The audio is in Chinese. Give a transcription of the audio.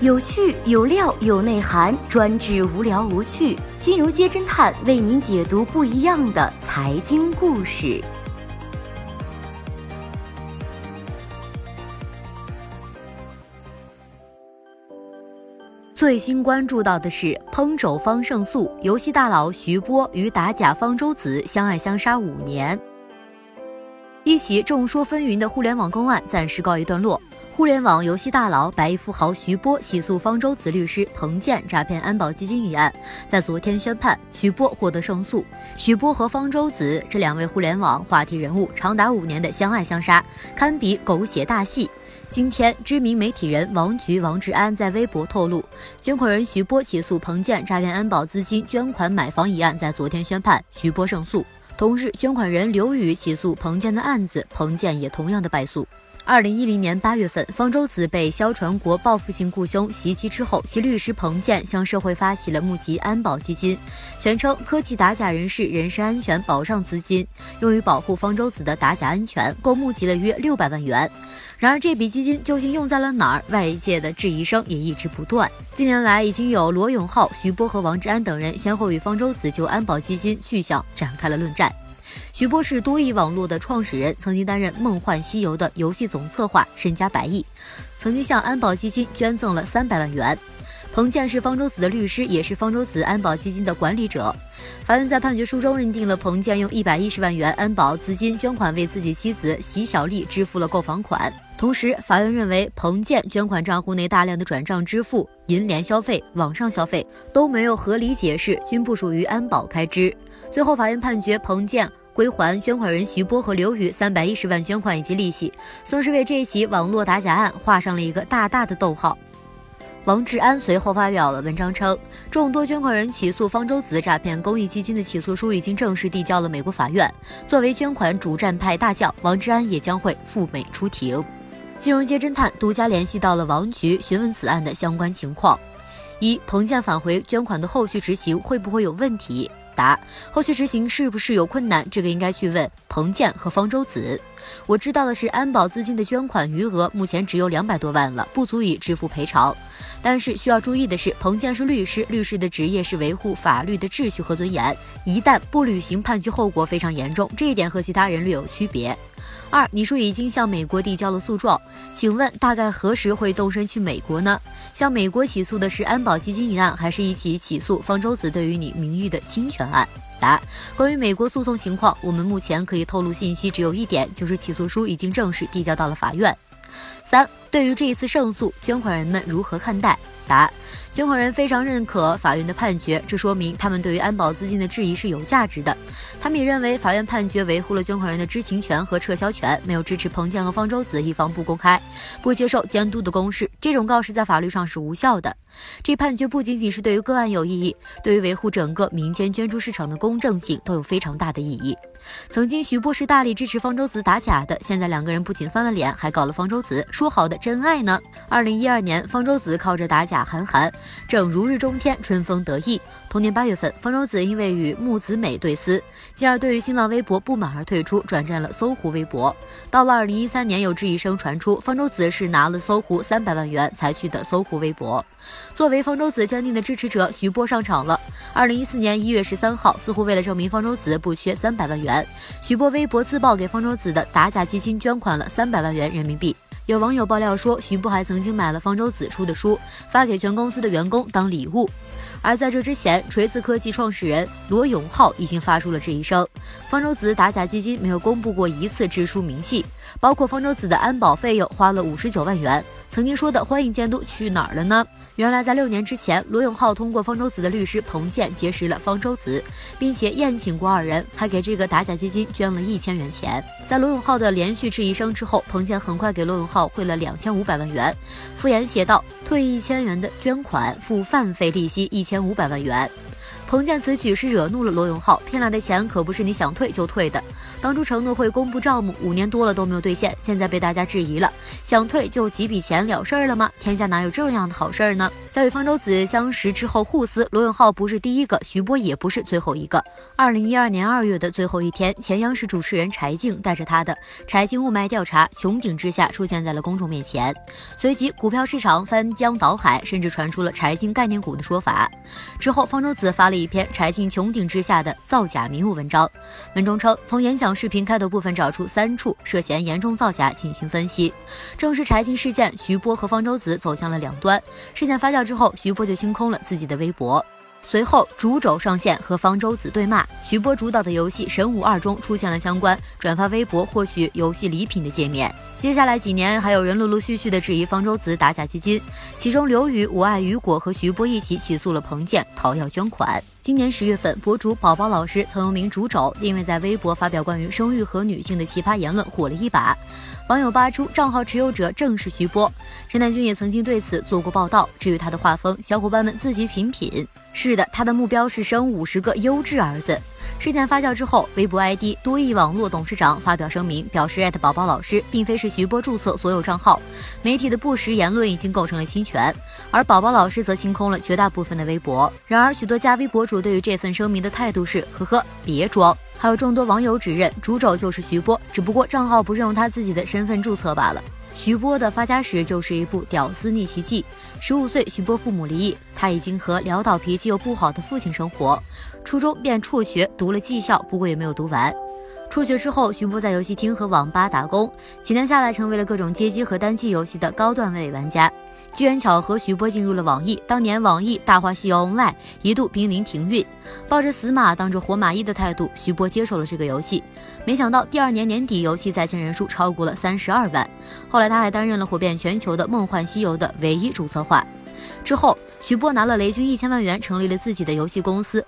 有趣有料有内涵，专治无聊无趣。金融街侦探为您解读不一样的财经故事。最新关注到的是烹肘方胜诉，游戏大佬徐波与打假方舟子相爱相杀五年。一起众说纷纭的互联网公案暂时告一段落。互联网游戏大佬百亿富豪徐波起诉方舟子律师彭建诈骗安保基金一案，在昨天宣判，徐波获得胜诉。徐波和方舟子这两位互联网话题人物长达五年的相爱相杀，堪比狗血大戏。今天，知名媒体人王菊、王志安在微博透露，捐款人徐波起诉彭建诈骗安保资金捐款买房一案，在昨天宣判，徐波胜诉。同日，捐款人刘宇起诉彭建的案子，彭建也同样的败诉。二零一零年八月份，方舟子被肖传国报复性雇凶袭击之后，其律师彭建向社会发起了募集安保基金，全称科技打假人士人身安全保障资金，用于保护方舟子的打假安全，共募集了约六百万元。然而，这笔基金究竟用在了哪儿？外界的质疑声也一直不断。近年来，已经有罗永浩、徐波和王志安等人先后与方舟子就安保基金去向展开了论战。徐波是多益网络的创始人，曾经担任《梦幻西游》的游戏总策划，身家百亿，曾经向安保基金捐赠了三百万元。彭建是方舟子的律师，也是方舟子安保基金的管理者。法院在判决书中认定了彭建用一百一十万元安保资金捐款为自己妻子席小丽支付了购房款。同时，法院认为彭建捐款账户内大量的转账支付、银联消费、网上消费都没有合理解释，均不属于安保开支。最后，法院判决彭建。归还捐款人徐波和刘宇三百一十万捐款以及利息，算是为这起网络打假案画上了一个大大的逗号。王志安随后发表了文章称，众多捐款人起诉方舟子诈骗公益基金的起诉书已经正式递交了美国法院。作为捐款主战派大将，王志安也将会赴美出庭。金融街侦探独家联系到了王局，询问此案的相关情况：一、彭建返回捐款的后续执行会不会有问题？答：后续执行是不是有困难？这个应该去问彭建和方舟子。我知道的是，安保资金的捐款余额目前只有两百多万了，不足以支付赔偿。但是需要注意的是，彭建是律师，律师的职业是维护法律的秩序和尊严，一旦不履行，判决后果非常严重，这一点和其他人略有区别。二，你说已经向美国递交了诉状，请问大概何时会动身去美国呢？向美国起诉的是安保基金一案，还是一起起诉方舟子对于你名誉的侵权案？答：关于美国诉讼情况，我们目前可以透露信息只有一点，就是起诉书已经正式递交到了法院。三，对于这一次胜诉，捐款人们如何看待？答：捐款人非常认可法院的判决，这说明他们对于安保资金的质疑是有价值的。他们也认为法院判决维护了捐款人的知情权和撤销权，没有支持彭建和方舟子一方不公开、不接受监督的公示。这种告示在法律上是无效的。这判决不仅仅是对于个案有意义，对于维护整个民间捐助市场的公正性都有非常大的意义。曾经徐波是大力支持方舟子打假的，现在两个人不仅翻了脸，还搞了方舟子，说好的真爱呢？二零一二年，方舟子靠着打假韩寒，正如日中天，春风得意。同年八月份，方舟子因为与木子美对撕，进而对于新浪微博不满而退出，转战了搜狐微博。到了二零一三年，有质疑声传出，方舟子是拿了搜狐三百万元才去的搜狐微博。作为方舟子坚定的支持者，徐波上场了。二零一四年一月十三号，似乎为了证明方舟子不缺三百万元，徐波微博自曝给方舟子的打假基金捐款了三百万元人民币。有网友爆料说，徐波还曾经买了方舟子出的书，发给全公司的员工当礼物。而在这之前，锤子科技创始人罗永浩已经发出了质疑声：方舟子打假基金没有公布过一次支出明细，包括方舟子的安保费用花了五十九万元。曾经说的欢迎监督去哪儿了呢？原来在六年之前，罗永浩通过方舟子的律师彭建结识了方舟子，并且宴请过二人，还给这个打假基金捐了一千元钱。在罗永浩的连续质疑声之后，彭建很快给罗永浩汇了两千五百万元，敷衍写道：“退一千元的捐款，付饭费利息一千五百万元。”彭建此举是惹怒了罗永浩，骗来的钱可不是你想退就退的。当初承诺会公布账目，五年多了都没有兑现，现在被大家质疑了。想退就几笔钱了事儿了吗？天下哪有这样的好事儿呢？在与方舟子相识之后互撕，罗永浩不是第一个，徐波也不是最后一个。二零一二年二月的最后一天，前央视主持人柴静带着他的《柴静雾霾调查》穹顶之下出现在了公众面前，随即股票市场翻江倒海，甚至传出了柴静概念股的说法。之后，方舟子发了一篇柴静穹顶之下的造假迷雾文章，文中称从演讲视频开头部分找出三处涉嫌严重造假进行分析。正是柴静事件，徐波和方舟子走向了两端。事件发酵之后，徐波就清空了自己的微博。随后，主轴上线和方舟子对骂。徐波主导的游戏《神武二》中出现了相关转发微博获取游戏礼品的界面。接下来几年，还有人陆陆续续的质疑方舟子打假基金，其中刘宇、我爱雨果和徐波一起起诉了彭健讨要捐款。今年十月份，博主宝宝老师曾用名竹肘，因为在微博发表关于生育和女性的奇葩言论，火了一把。网友扒出账号持有者正是徐波，陈南军也曾经对此做过报道。至于他的画风，小伙伴们自己品品。是的，他的目标是生五十个优质儿子。事件发酵之后，微博 ID 多益网络董事长发表声明，表示艾特宝宝老师并非是徐波注册所有账号，媒体的不实言论已经构成了侵权，而宝宝老师则清空了绝大部分的微博。然而，许多加微博主对于这份声明的态度是：呵呵，别装。还有众多网友指认主肘就是徐波，只不过账号不是用他自己的身份注册罢了。徐波的发家史就是一部屌丝逆袭记。十五岁，徐波父母离异，他已经和潦倒脾气又不好的父亲生活。初中便辍学读了技校，不过也没有读完。辍学之后，徐波在游戏厅和网吧打工，几年下来成为了各种街机和单机游戏的高段位玩家。机缘巧合，徐波进入了网易。当年网易《大话西游 Online》一度濒临停运，抱着死马当着活马医的态度，徐波接受了这个游戏。没想到第二年年底，游戏在线人数超过了三十二万。后来他还担任了火遍全球的《梦幻西游》的唯一主策划。之后，徐波拿了雷军一千万元，成立了自己的游戏公司